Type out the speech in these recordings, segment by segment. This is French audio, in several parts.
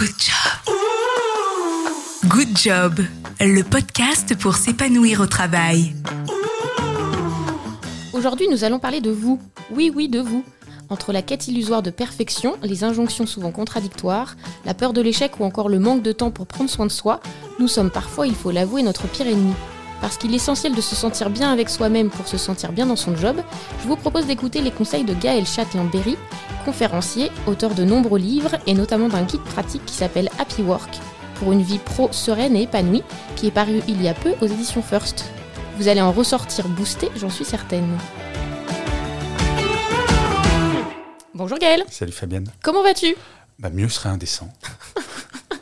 Good job. Good job, le podcast pour s'épanouir au travail. Aujourd'hui, nous allons parler de vous. Oui, oui, de vous. Entre la quête illusoire de perfection, les injonctions souvent contradictoires, la peur de l'échec ou encore le manque de temps pour prendre soin de soi, nous sommes parfois, il faut l'avouer, notre pire ennemi. Parce qu'il est essentiel de se sentir bien avec soi-même pour se sentir bien dans son job, je vous propose d'écouter les conseils de Gaël Châtelain-Berry, conférencier, auteur de nombreux livres et notamment d'un guide pratique qui s'appelle Happy Work, pour une vie pro sereine et épanouie, qui est paru il y a peu aux éditions First. Vous allez en ressortir boosté, j'en suis certaine. Bonjour Gaël. Salut Fabienne. Comment vas-tu? Bah mieux serait indécent.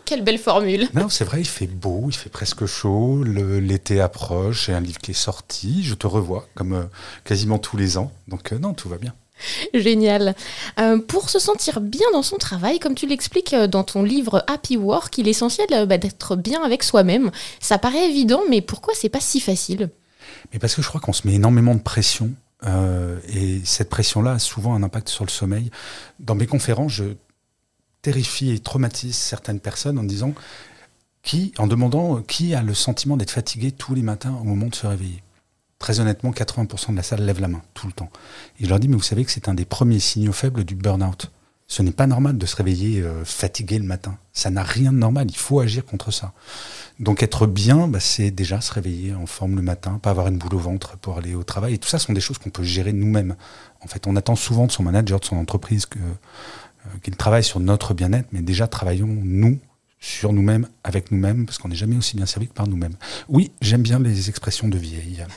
Quelle belle formule. Non, c'est vrai, il fait beau, il fait presque chaud, l'été approche, j'ai un livre qui est sorti, je te revois comme euh, quasiment tous les ans. Donc euh, non, tout va bien. Génial. Euh, pour se sentir bien dans son travail, comme tu l'expliques dans ton livre Happy Work, il est essentiel bah, d'être bien avec soi-même. Ça paraît évident, mais pourquoi c'est pas si facile? Mais parce que je crois qu'on se met énormément de pression. et cette pression-là a souvent un impact sur le sommeil. Dans mes conférences, je terrifie et traumatise certaines personnes en disant qui, en demandant qui a le sentiment d'être fatigué tous les matins au moment de se réveiller. Très honnêtement, 80% de la salle lève la main tout le temps. Et je leur dis, mais vous savez que c'est un des premiers signaux faibles du burn-out. Ce n'est pas normal de se réveiller euh, fatigué le matin. Ça n'a rien de normal. Il faut agir contre ça. Donc être bien, bah, c'est déjà se réveiller en forme le matin, pas avoir une boule au ventre pour aller au travail. Et tout ça sont des choses qu'on peut gérer nous-mêmes. En fait, on attend souvent de son manager, de son entreprise, que qu'il travaille sur notre bien-être, mais déjà travaillons nous sur nous-mêmes, avec nous-mêmes, parce qu'on n'est jamais aussi bien servi que par nous-mêmes. Oui, j'aime bien les expressions de vieille.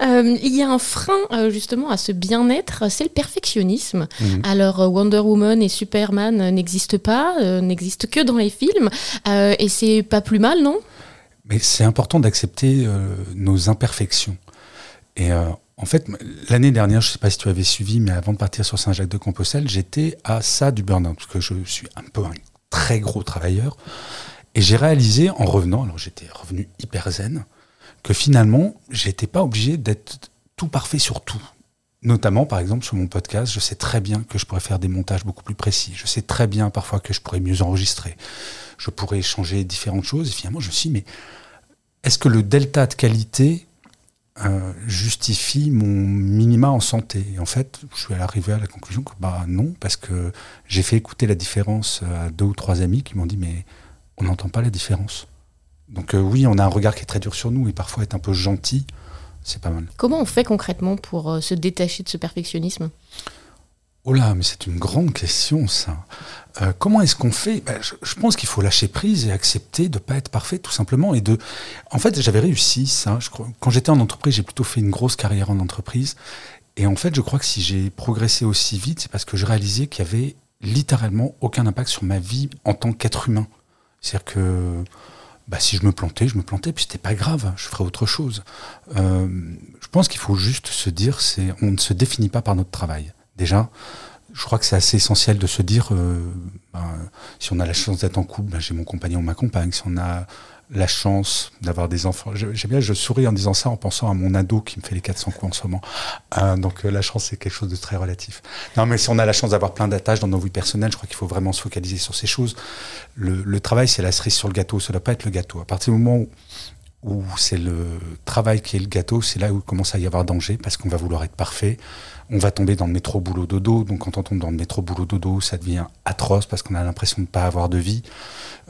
Euh, il y a un frein euh, justement à ce bien-être, c'est le perfectionnisme. Mhm. Alors Wonder Woman et Superman n'existent pas, n'existent que dans les films, et c'est pas plus mal, non? Mais c'est important d'accepter nos imperfections. Et en fait, l'année dernière, je ne sais pas si tu avais suivi, mais avant de partir sur Saint-Jacques-de-Compostelle, j'étais à ça du burn-out, parce que je suis un peu un très gros travailleur. Et j'ai réalisé en revenant, alors j'étais revenu hyper zen, que finalement, j'étais pas obligé d'être tout parfait sur tout. Notamment, par exemple, sur mon podcast, je sais très bien que je pourrais faire des montages beaucoup plus précis. Je sais très bien parfois que je pourrais mieux enregistrer. Je pourrais changer différentes choses. Et finalement, je me suis dit, mais est-ce que le delta de qualité euh, justifie mon minima en santé. Et en fait, je suis arrivé à la conclusion que bah non, parce que j'ai fait écouter la différence à deux ou trois amis qui m'ont dit mais on n'entend pas la différence. Donc euh, oui, on a un regard qui est très dur sur nous et parfois être un peu gentil, c'est pas mal. Comment on fait concrètement pour euh, se détacher de ce perfectionnisme? Oh là, mais c'est une grande question, ça. Euh, comment est-ce qu'on fait? Ben, je, pense qu'il faut lâcher prise et accepter de ne pas être parfait, tout simplement. Et de, en fait, j'avais réussi ça. Je crois, quand j'étais en entreprise, j'ai plutôt fait une grosse carrière en entreprise. Et en fait, je crois que si j'ai progressé aussi vite, c'est parce que je réalisais qu'il y avait littéralement aucun impact sur ma vie en tant qu'être humain. C'est-à-dire que bah, si je me plantais, je me plantais, puis c'était pas grave, je ferais autre chose. Euh, je pense qu'il faut juste se dire, c'est, on ne se définit pas par notre travail déjà, je crois que c'est assez essentiel de se dire, euh, ben, si on a la chance d'être en couple, ben, j'ai mon compagnon ou ma compagne. Si on a la chance d'avoir des enfants, j'aime bien, je souris en disant ça en pensant à mon ado qui me fait les 400 coups en ce moment. Euh, donc euh, la chance, c'est quelque chose de très relatif. Non, mais si on a la chance d'avoir plein d'attaches dans nos vies personnelles, je crois qu'il faut vraiment se focaliser sur ces choses. Le, travail, c'est la cerise sur le gâteau, ça ne doit pas être le gâteau. À partir du moment où où c'est le travail qui est le gâteau, c'est là où il commence à y avoir danger parce qu'on va vouloir être parfait. On va tomber dans le métro boulot dodo. Donc quand on tombe dans le métro boulot dodo, ça devient atroce parce qu'on a l'impression de ne pas avoir de vie.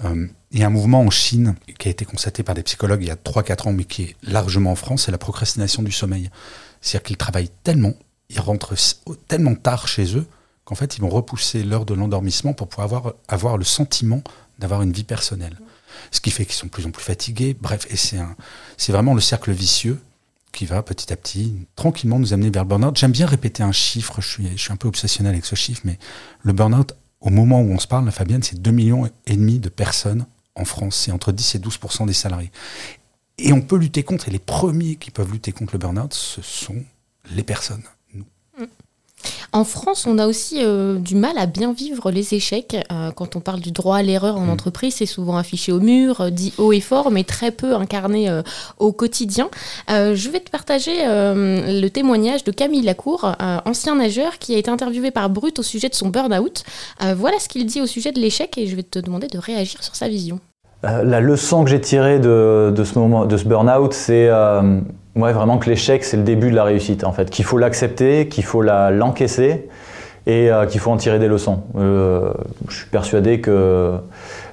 Il y a un mouvement en Chine qui a été constaté par des psychologues il y a 3-4 ans, mais qui est largement en France, c'est la procrastination du sommeil. C'est-à-dire qu'ils travaillent tellement, ils rentrent tellement tard chez eux qu'en fait ils vont repousser l'heure de l'endormissement pour pouvoir avoir le sentiment d'avoir une vie personnelle ce qui fait qu'ils sont de plus en plus fatigués. Bref, et c'est vraiment le cercle vicieux qui va petit à petit, tranquillement, nous amener vers le burn-out. J'aime bien répéter un chiffre, je suis, je suis un peu obsessionnel avec ce chiffre, mais le burn-out, au moment où on se parle, la Fabienne, c'est 2 millions et demi de personnes en France. C'est entre 10 et 12 des salariés. Et on peut lutter contre, et les premiers qui peuvent lutter contre le burn-out, ce sont les personnes. En France, on a aussi euh, du mal à bien vivre les échecs. Euh, quand on parle du droit à l'erreur en mm. entreprise, c'est souvent affiché au mur, dit haut et fort, mais très peu incarné au quotidien. je vais te partager le témoignage de Camille Lacour, ancien nageur qui a été interviewé par Brut au sujet de son burn-out. voilà ce qu'il dit au sujet de l'échec et je vais te demander de réagir sur sa vision. La leçon que j'ai tirée de, ce moment, de ce burn-out, c'est Ouais, vraiment que l'échec, c'est le début de la réussite, en fait. Qu'il faut l'accepter, qu'il faut l'encaisser et euh, qu'il faut en tirer des leçons. Euh, je suis persuadé que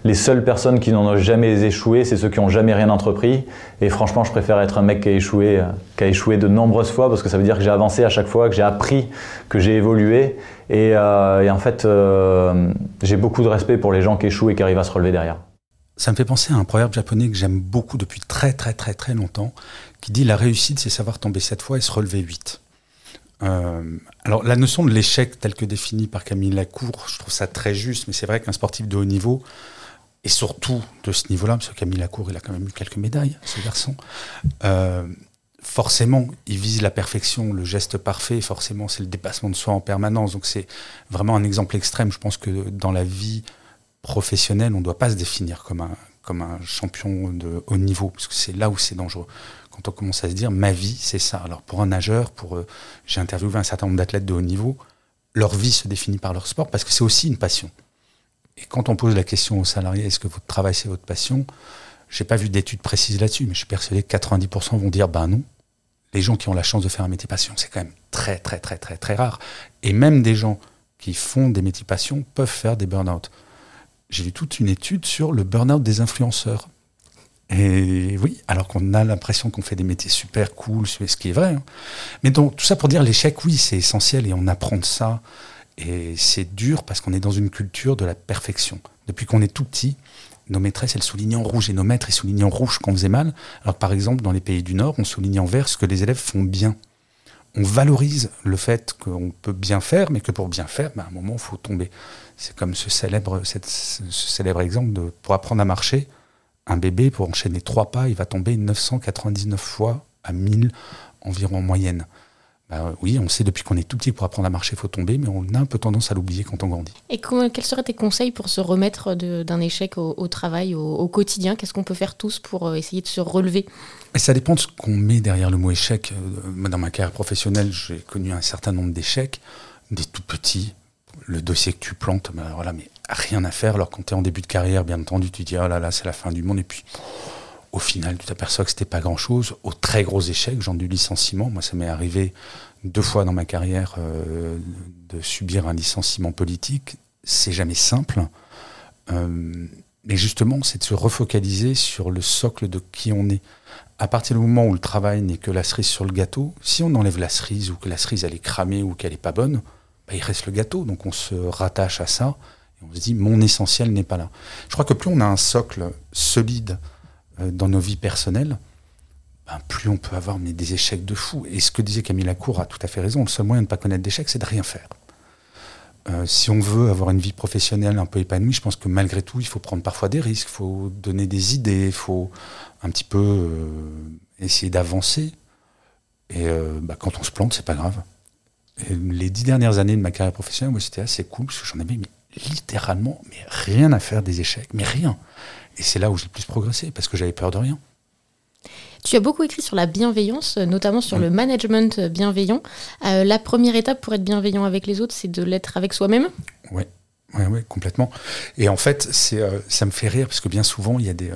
les seules personnes qui n'en ont jamais échoué, c'est ceux qui n'ont jamais rien entrepris. Et franchement, je préfère être un mec qui a échoué, qui a échoué de nombreuses fois, parce que ça veut dire que j'ai avancé à chaque fois, que j'ai appris, que j'ai évolué. Et, euh, et, en fait, j'ai beaucoup de respect pour les gens qui échouent et qui arrivent à se relever derrière. Ça me fait penser à un proverbe japonais que j'aime beaucoup depuis très très très très longtemps, qui dit la réussite, c'est savoir tomber sept fois et se relever huit. Euh, alors la notion de l'échec telle que définie par Camille Lacour, je trouve ça très juste, mais c'est vrai qu'un sportif de haut niveau, et surtout de ce niveau-là, parce que Camille Lacour, il a quand même eu quelques médailles, ce garçon, euh, forcément, il vise la perfection, le geste parfait, forcément, c'est le dépassement de soi en permanence. Donc c'est vraiment un exemple extrême. Je pense que dans la vie professionnelle, on ne doit pas se définir comme un, comme un champion de haut niveau, parce que c'est là où c'est dangereux quand on commence à se dire ma vie, c'est ça. Alors pour un nageur, pour euh, j'ai interviewé un certain nombre d'athlètes de haut niveau, leur vie se définit par leur sport parce que c'est aussi une passion. Et quand on pose la question aux salariés, est-ce que votre travail c'est votre passion? J'ai pas vu d'études précises là-dessus, mais je suis persuadé que 90% vont dire ben non. Les gens qui ont la chance de faire un métier passion, c'est quand même très très très très très rare. Et même des gens qui font des métiers passion peuvent faire des burn-out. J'ai vu toute une étude sur le burn-out des influenceurs. Et oui, alors qu'on a l'impression qu'on fait des métiers super cool, ce qui est vrai. Hein. Mais donc, tout ça pour dire l'échec, oui, c'est essentiel et on apprend de ça. Et c'est dur parce qu'on est dans une culture de la perfection. Depuis qu'on est tout petit, nos maîtresses, elles soulignaient en rouge et nos maîtres, ils soulignaient en rouge quand on faisait mal. Alors par exemple, dans les pays du Nord, on souligne en vert ce que les élèves font bien. On valorise le fait qu'on peut bien faire, mais que pour bien faire, ben, à un moment, il faut tomber. C'est comme ce célèbre, ce célèbre exemple de pour apprendre à marcher, un bébé, pour enchaîner trois pas, il va tomber 999 fois à 1000 environ en moyenne. Bah oui, on sait depuis qu'on est tout petit pour apprendre à marcher, il faut tomber, mais on a un peu tendance à l'oublier quand on grandit. Et quels seraient tes conseils pour se remettre d'un échec au, travail, au, quotidien? Qu'est-ce qu'on peut faire tous pour euh, essayer de se relever? Et Ça dépend de ce qu'on met derrière le mot échec. Euh, dans ma carrière professionnelle, j'ai connu un certain nombre d'échecs, des tout petits, le dossier que tu plantes, ben voilà, mais rien à faire. Alors quand tu es en début de carrière, bien entendu, tu dis oh là là, c'est la fin du monde. Et puis au final, tu t'aperçois que c'était pas grand chose. Au très gros échec, genre du licenciement. Moi, ça m'est arrivé deux fois dans ma carrière euh, de subir un licenciement politique. C'est jamais simple. Euh, mais justement, c'est de se refocaliser sur le socle de qui on est. À partir du moment où le travail n'est que la cerise sur le gâteau, si on enlève la cerise ou que la cerise elle est cramée ou qu'elle est pas bonne, bah, il reste le gâteau. Donc on se rattache à ça et on se dit mon essentiel n'est pas là. Je crois que plus on a un socle solide euh, dans nos vies personnelles, ben, plus on peut avoir mais, des échecs de fou. Et ce que disait Camille Lacour a tout à fait raison. Le seul moyen de ne pas connaître d'échecs, c'est de rien faire. Euh, si on veut avoir une vie professionnelle un peu épanouie, je pense que malgré tout, il faut prendre parfois des risques, il faut donner des idées, il faut un petit peu euh, essayer d'avancer. Et bah, quand on se plante, c'est pas grave les dix dernières années de ma carrière professionnelle, moi, c'était assez cool parce que j'en avais mais, littéralement mais rien à faire des échecs, mais rien. Et c'est là où j'ai le plus progressé parce que j'avais peur de rien. Tu as beaucoup écrit sur la bienveillance, notamment sur le management bienveillant. Euh, la première étape pour être bienveillant avec les autres, c'est de l'être avec soi-même? Oui, ouais, ouais, complètement. Et en fait, c'est, euh, ça me fait rire parce que bien souvent, il y a des, euh,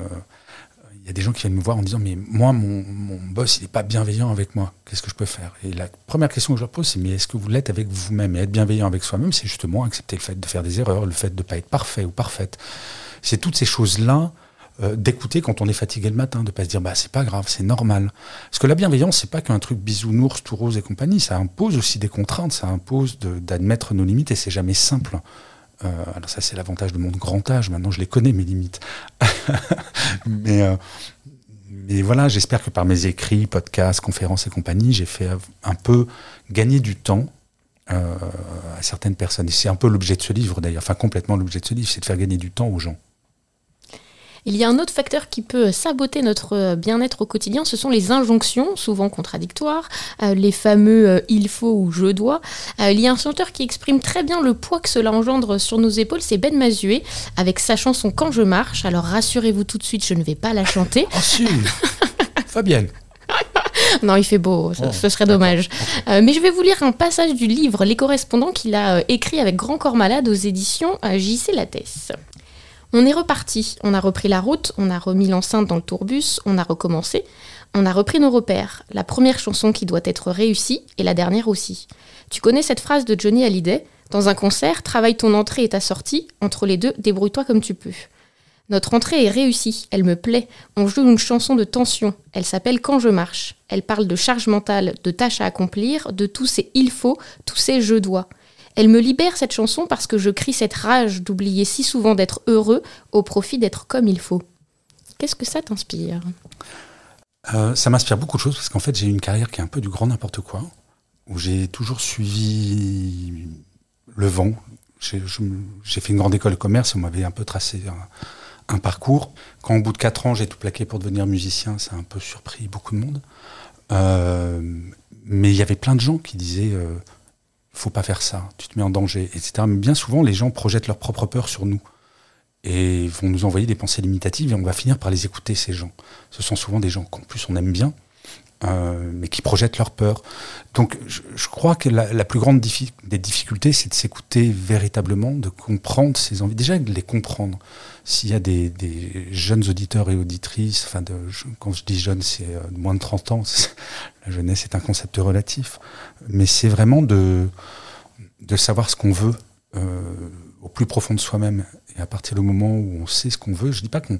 y a des gens qui viennent me voir en disant mais moi mon, boss il n'est pas bienveillant avec moi. Qu'est-ce que je peux faire? Et la première question que je leur pose c'est mais est-ce que vous l'êtes avec vous-même? Et être bienveillant avec soi-même c'est justement accepter le fait de faire des erreurs le fait de ne pas être parfait ou parfaite. C'est toutes ces choses là euh, d'écouter quand on est fatigué le matin de pas se dire bah c'est pas grave c'est normal. Parce que la bienveillance c'est pas qu'un truc bisounours tout rose et compagnie. Ça impose aussi des contraintes ça impose d'admettre nos limites et c'est jamais simple alors ça, c'est l'avantage de mon grand âge. Maintenant, je les connais, mes limites. mais, euh, mais voilà, j'espère que par mes écrits, podcasts, conférences et compagnie, j'ai fait un peu gagner du temps euh, à certaines personnes. Et c'est un peu l'objet de ce livre, d'ailleurs. Enfin, complètement l'objet de ce livre, c'est de faire gagner du temps aux gens. Il y a un autre facteur qui peut saboter notre euh, bien-être au quotidien, ce sont les injonctions, souvent contradictoires, euh, les fameux euh, il faut ou je dois. il y a un chanteur qui exprime très bien le poids que cela engendre sur nos épaules, c'est Ben Mazué, avec sa chanson Quand je marche. Alors rassurez-vous tout de suite, je ne vais pas la chanter. Oh si Fabienne non, il fait beau, ce, oh, serait dommage. mais je vais vous lire un passage du livre Les correspondants qu'il a écrit avec Grand Corps Malade aux éditions JC Lattès. On est reparti, on a repris la route, on a remis l'enceinte dans le tourbus, on a recommencé, on a repris nos repères. La première chanson qui doit être réussie et la dernière aussi. Tu connais cette phrase de Johnny Hallyday? Dans un concert, travaille ton entrée et ta sortie, entre les deux, débrouille-toi comme tu peux. Notre entrée est réussie, elle me plaît. On joue une chanson de tension. Elle s'appelle Quand je marche. Elle parle de charge mentale, de tâches à accomplir, de tous ces il faut, tous ces je dois. Elle me libère cette chanson parce que je crie cette rage d'oublier si souvent d'être heureux au profit d'être comme il faut. Qu'est-ce que ça t'inspire? Euh, Ça m'inspire beaucoup de choses parce qu'en fait j'ai une carrière qui est un peu du grand n'importe quoi, où j'ai toujours suivi le vent. J'ai fait une grande école de commerce on m'avait un peu tracé un, parcours. Quand au bout de 4 ans j'ai tout plaqué pour devenir musicien, ça a un peu surpris beaucoup de monde. Euh, mais il y avait plein de gens qui disaient... Euh, faut pas faire ça, tu te mets en danger, etc. Mais bien souvent, les gens projettent leur propre peur sur nous et vont nous envoyer des pensées limitatives et on va finir par les écouter, ces gens. Ce sont souvent des gens qu'en plus on aime bien, euh, mais qui projettent leur peur. Donc je, crois que la, plus grande des difficultés, c'est de s'écouter véritablement, de comprendre ses envies, déjà de les comprendre. S'il y a des, jeunes auditeurs et auditrices, enfin quand je dis jeunes, c'est euh, moins de 30 ans, la jeunesse est un concept relatif, mais c'est vraiment de, de savoir ce qu'on veut euh, au plus profond de soi-même. Et à partir du moment où on sait ce qu'on veut, je dis pas qu'on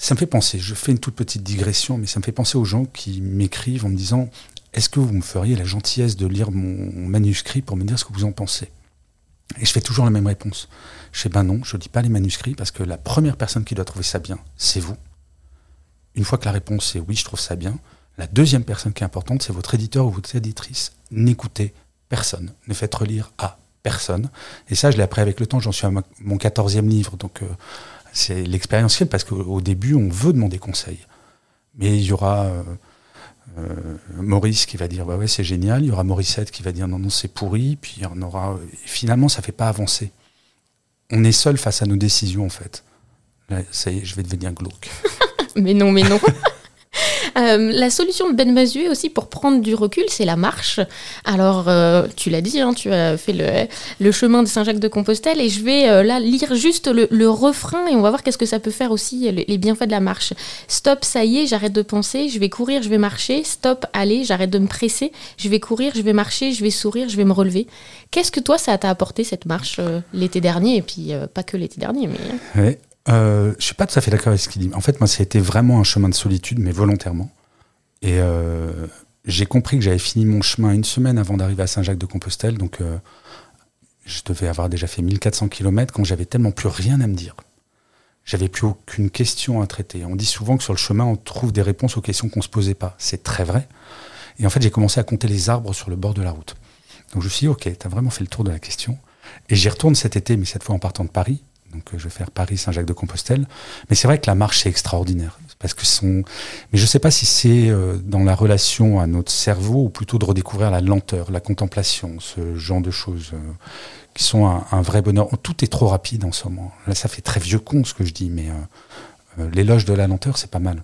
ça me fait penser, je fais une toute petite digression, mais ça me fait penser aux gens qui m'écrivent en me disant Est-ce que vous me feriez la gentillesse de lire mon manuscrit pour me dire ce que vous en pensez? Et je fais toujours la même réponse. Je fais Ben non, je ne dis pas les manuscrits parce que la première personne qui doit trouver ça bien, c'est vous. Une fois que la réponse est oui, je trouve ça bien, la deuxième personne qui est importante, c'est votre éditeur ou votre éditrice. N'écoutez personne, ne faites relire à personne. Et ça, je l'ai appris avec le temps, j'en suis à mon quatorzième livre, donc. Euh, c'est l'expérientiel parce qu'au début, on veut demander conseil. Mais il y aura euh, euh, Maurice qui va dire ouais, ouais c'est génial, il y aura Mauricette qui va dire non, non, c'est pourri, puis il y en aura. finalement, ça ne fait pas avancer. On est seul face à nos décisions, en fait. ça y est, je vais devenir glauque. mais non, mais non. Euh, la solution de Ben Mazué aussi pour prendre du recul, c'est la marche. Alors, euh, tu l'as dit, hein, tu as fait le, chemin de Saint-Jacques-de-Compostelle et je vais euh, là lire juste le, refrain et on va voir qu'est-ce que ça peut faire aussi, les, bienfaits de la marche. Stop, ça y est, j'arrête de penser, je vais courir, je vais marcher. Stop, allez, j'arrête de me presser, je vais courir, je vais marcher, je vais sourire, je vais me relever. Qu'est-ce que toi, ça t'a apporté cette marche l'été dernier et puis pas que l'été dernier, mais... Ouais. Euh, je suis pas tout à fait d'accord avec ce qu'il dit. En fait, moi, ça a été vraiment un chemin de solitude, mais volontairement. Et euh, j'ai compris que j'avais fini mon chemin une semaine avant d'arriver à Saint-Jacques-de-Compostelle. Donc, euh, je devais avoir déjà fait 1400 km quand j'avais tellement plus rien à me dire. J'avais plus aucune question à traiter. On dit souvent que sur le chemin, on trouve des réponses aux questions qu'on se posait pas. C'est très vrai. Et en fait, j'ai commencé à compter les arbres sur le bord de la route. Donc, je me suis dit, OK, tu as vraiment fait le tour de la question. Et j'y retourne cet été, mais cette fois en partant de Paris. Donc euh, je vais faire Paris-Saint-Jacques-de-Compostelle. Mais c'est vrai que la marche, c'est extraordinaire. Mais je ne sais pas si c'est euh, dans la relation à notre cerveau ou plutôt de redécouvrir la lenteur, la contemplation, ce genre de choses euh, qui sont un, vrai bonheur. Tout est trop rapide en ce moment. Là, ça fait très vieux con ce que je dis, mais l'éloge de la lenteur, c'est pas mal.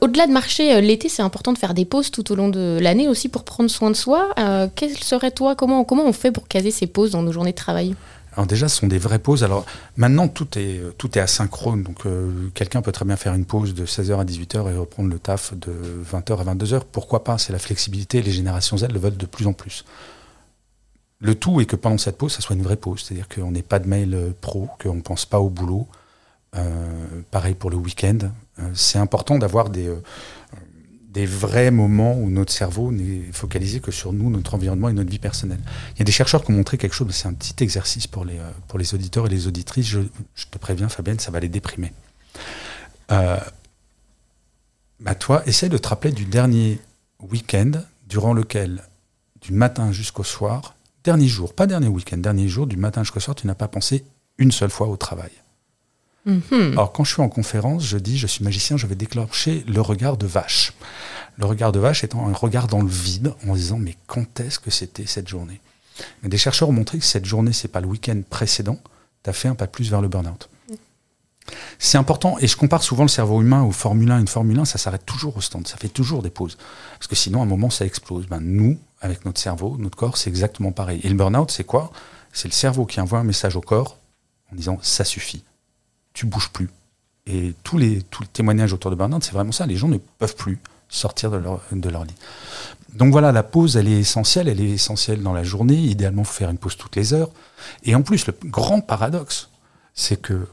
Au-delà de marcher l'été, c'est important de faire des pauses tout au long de l'année aussi pour prendre soin de soi. quel serait toi comment, comment on fait pour caser ces pauses dans nos journées de travail? Alors déjà, ce sont des vraies pauses. Alors maintenant, tout est, tout est asynchrone. Donc euh, quelqu'un peut très bien faire une pause de 16h à 18h et reprendre le taf de 20h à 22h. Pourquoi pas? C'est la flexibilité. Les générations Z le veulent de plus en plus. Le tout est que pendant cette pause, ça soit une vraie pause. C'est-à-dire qu'on n'ait pas de mail euh, pro, qu'on ne pense pas au boulot. Euh, pareil pour le week-end. c'est important d'avoir des des vrais moments où notre cerveau n'est focalisé que sur nous, notre environnement et notre vie personnelle. Il y a des chercheurs qui ont montré quelque chose, c'est un petit exercice pour les, euh, pour les auditeurs et les auditrices, je, te préviens Fabienne, ça va les déprimer. Euh, bah toi, essaie de te rappeler du dernier week-end durant lequel, du matin jusqu'au soir, dernier jour, pas dernier week-end, dernier jour, du matin jusqu'au soir, tu n'as pas pensé une seule fois au travail. Mhm. Alors quand je suis en conférence, je dis, je suis magicien, je vais déclencher le regard de vache. Le regard de vache étant un regard dans le vide en disant, mais quand est-ce que c'était cette journée? Mais Des chercheurs ont montré que cette journée, c'est pas le week-end précédent, tu as fait un pas plus vers le burn-out. C'est important, et je compare souvent le cerveau humain au Formule 1. Une Formule 1, ça s'arrête toujours au stand, ça fait toujours des pauses. Parce que sinon, à un moment, ça explose. Ben, nous, avec notre cerveau, notre corps, c'est exactement pareil. Et le burn-out, c'est quoi? C'est le cerveau qui envoie un message au corps en disant ça suffit, tu bouges plus. Et tous les, tous les témoignages autour de burn-out, c'est vraiment ça. Les gens ne peuvent plus sortir de leur, de leur lit. Donc voilà, la pause, elle est essentielle. Elle est essentielle dans la journée. Idéalement, il faut faire une pause toutes les heures. Et en plus, le grand paradoxe, c'est que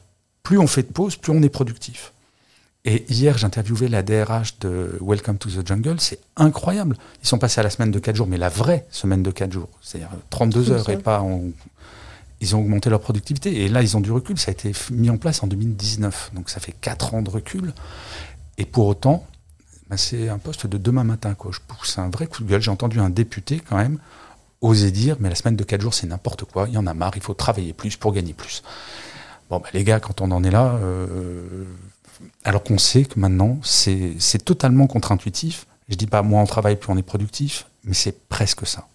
plus on fait de pause, plus on est productif. Et hier, j'interviewais la DRH de Welcome to the Jungle. C'est incroyable. Ils sont passés à la semaine de 4 jours, mais la vraie semaine de 4 jours. C'est-à-dire 32 heures et pas en, ils ont augmenté leur productivité. Et là, ils ont du recul. Ça a été mis en place en 2019. Donc ça fait 4 ans de recul. Et pour autant, ben, c'est un poste de demain matin. Quoi. Je pousse un vrai coup de gueule. J'ai entendu un député quand même oser dire, mais la semaine de 4 jours, c'est n'importe quoi. Il y en a marre. Il faut travailler plus pour gagner plus. Bon, ben, les gars, quand on en est là, euh, alors qu'on sait que maintenant, c'est totalement contre-intuitif. Je dis pas, moins on travaille, plus on est productif, mais c'est presque ça.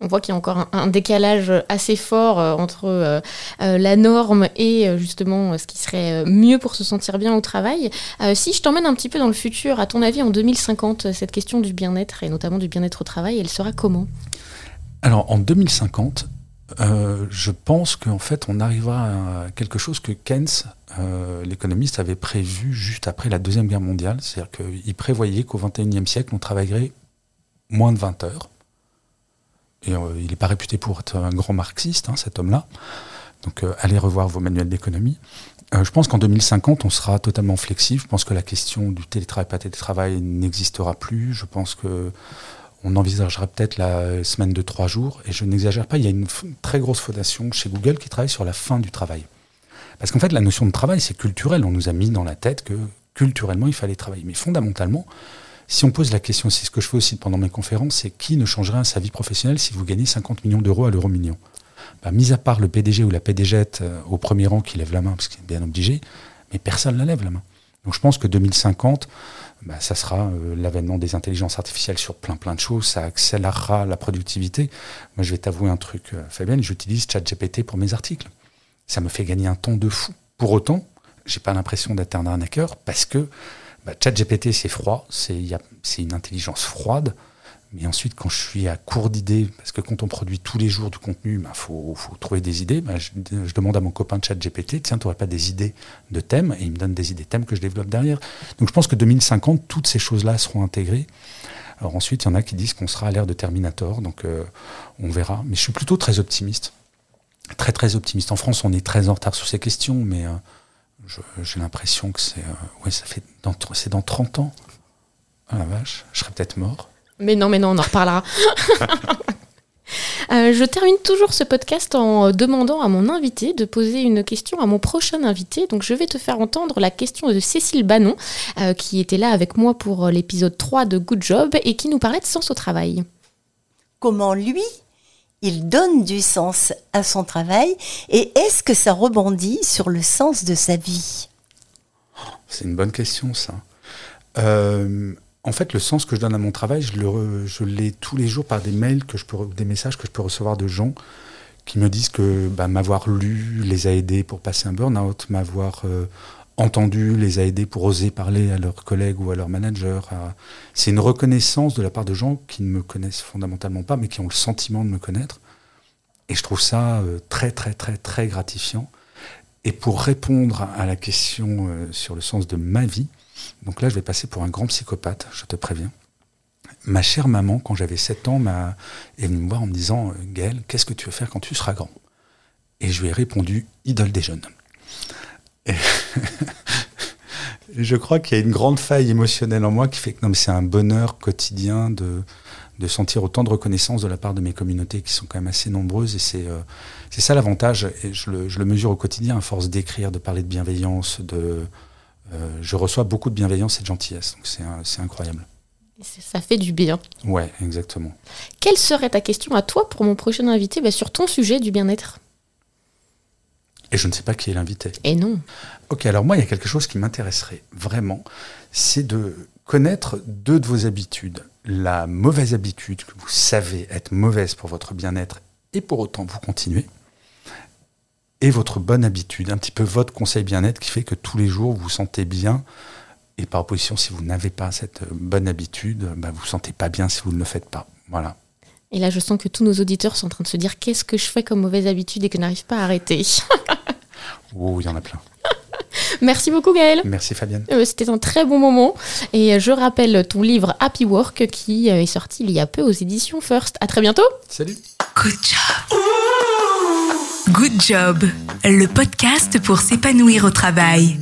On voit qu'il y a encore un, décalage assez fort euh, entre euh, euh, la norme et justement ce qui serait mieux pour se sentir bien au travail. Si je t'emmène un petit peu dans le futur, à ton avis, en 2050, cette question du bien-être et notamment du bien-être au travail, elle sera comment? Alors, en 2050, euh, je pense qu'en fait, on arrivera à quelque chose que Keynes, l'économiste, avait prévu juste après la Deuxième Guerre mondiale. C'est-à-dire qu'il prévoyait qu'au XXIe siècle, on travaillerait moins de 20 heures. Et euh, il n'est pas réputé pour être un grand marxiste, hein, cet homme-là. Donc, euh, allez revoir vos manuels d'économie. Euh, je pense qu'en 2050, on sera totalement flexible. Je pense que la question du télétravail, pas télétravail n'existera plus. Je pense que on envisagera peut-être la semaine de trois jours. Et je n'exagère pas, il y a une très grosse fondation chez Google qui travaille sur la fin du travail. Parce qu'en fait, la notion de travail, c'est culturel. On nous a mis dans la tête que culturellement, il fallait travailler. Mais fondamentalement, si on pose la question, c'est ce que je fais aussi pendant mes conférences, c'est qui ne changerait sa vie professionnelle si vous gagnez 50 millions d'euros à l'euro million? Bah, Mis à part le PDG ou la PDG euh, au premier rang qui lève la main, parce qu'il est bien obligé, mais personne ne la lève la main. Donc je pense que 2050, bah, ça sera euh, l'avènement des intelligences artificielles sur plein plein de choses, ça accélérera la productivité. Moi je vais t'avouer un truc, euh, Fabienne, j'utilise ChatGPT pour mes articles. Ça me fait gagner un temps de fou. Pour autant, j'ai pas l'impression d'être un arnaqueur parce que bah, ChatGPT c'est froid, c'est une intelligence froide. Mais ensuite, quand je suis à court d'idées, parce que quand on produit tous les jours du contenu, il faut, faut trouver des idées, bah, je, demande à mon copain de chat GPT, tiens, tu n'aurais pas des idées de thèmes Et il me donne des idées de thèmes que je développe derrière. Donc je pense que 2050, toutes ces choses-là seront intégrées. Alors ensuite, il y en a qui disent qu'on sera à l'ère de Terminator, donc euh, on verra. Mais je suis plutôt très optimiste. Très, très optimiste. En France, on est très en retard sur ces questions, mais euh, j'ai l'impression que c'est euh, ouais, ça fait dans, c'est dans 30 ans. Ah la vache, je serais peut-être mort. Mais non, mais non, on en reparlera. Euh, je termine toujours ce podcast en demandant à mon invité de poser une question à mon prochain invité. Donc je vais te faire entendre la question de Cécile Bannon, euh, qui était là avec moi pour l'épisode 3 de Good Job et qui nous parlait de sens au travail. comment lui, il donne du sens à son travail et est-ce que ça rebondit sur le sens de sa vie? C'est une bonne question, ça. Euh, en fait, le sens que je donne à mon travail, je l'ai tous les jours par des mails, que je peux, des messages que je peux recevoir de gens qui me disent que bah, m'avoir lu les a aidés pour passer un burn-out, m'avoir euh, entendu les a aidés pour oser parler à leurs collègues ou à leurs managers. C'est une reconnaissance de la part de gens qui ne me connaissent fondamentalement pas, mais qui ont le sentiment de me connaître. Et je trouve ça euh, très, très, très, très gratifiant. Et pour répondre à la question euh, sur le sens de ma vie, donc là, je vais passer pour un grand psychopathe, je te préviens. Ma chère maman, quand j'avais 7 ans, m'a, est venue me voir en me disant Gaël, qu'est-ce que tu veux faire quand tu seras grand? Et je lui ai répondu Idole des jeunes. Et je crois qu'il y a une grande faille émotionnelle en moi qui fait que non, mais c'est un bonheur quotidien de, de sentir autant de reconnaissance de la part de mes communautés qui sont quand même assez nombreuses. Et c'est, euh, c'est ça l'avantage, et je le, je le mesure au quotidien à force d'écrire, de parler de bienveillance, de, euh, je reçois beaucoup de bienveillance et de gentillesse. Donc c'est, incroyable. Ça fait du bien. Ouais, exactement. Quelle serait ta question à toi pour mon prochain invité bah, sur ton sujet du bien-être? Et je ne sais pas qui est l'invité. Et non. Ok, alors moi, il y a quelque chose qui m'intéresserait vraiment, c'est de connaître deux de vos habitudes. La mauvaise habitude que vous savez être mauvaise pour votre bien-être et pour autant vous continuez. Et votre bonne habitude, un petit peu votre conseil bien-être qui fait que tous les jours vous vous sentez bien. Et par opposition, si vous n'avez pas cette bonne habitude, bah, vous ne vous sentez pas bien si vous ne le faites pas. Voilà. Et là, je sens que tous nos auditeurs sont en train de se dire qu'est-ce que je fais comme mauvaise habitude et que je n'arrive pas à arrêter. Oh, il y en a plein. Merci beaucoup Gaël. Merci Fabienne. Euh, C'était un très bon moment. Et je rappelle ton livre Happy Work qui euh, est sorti il y a peu aux éditions First. À très bientôt. Salut. Good job. Good job. Le podcast pour s'épanouir au travail.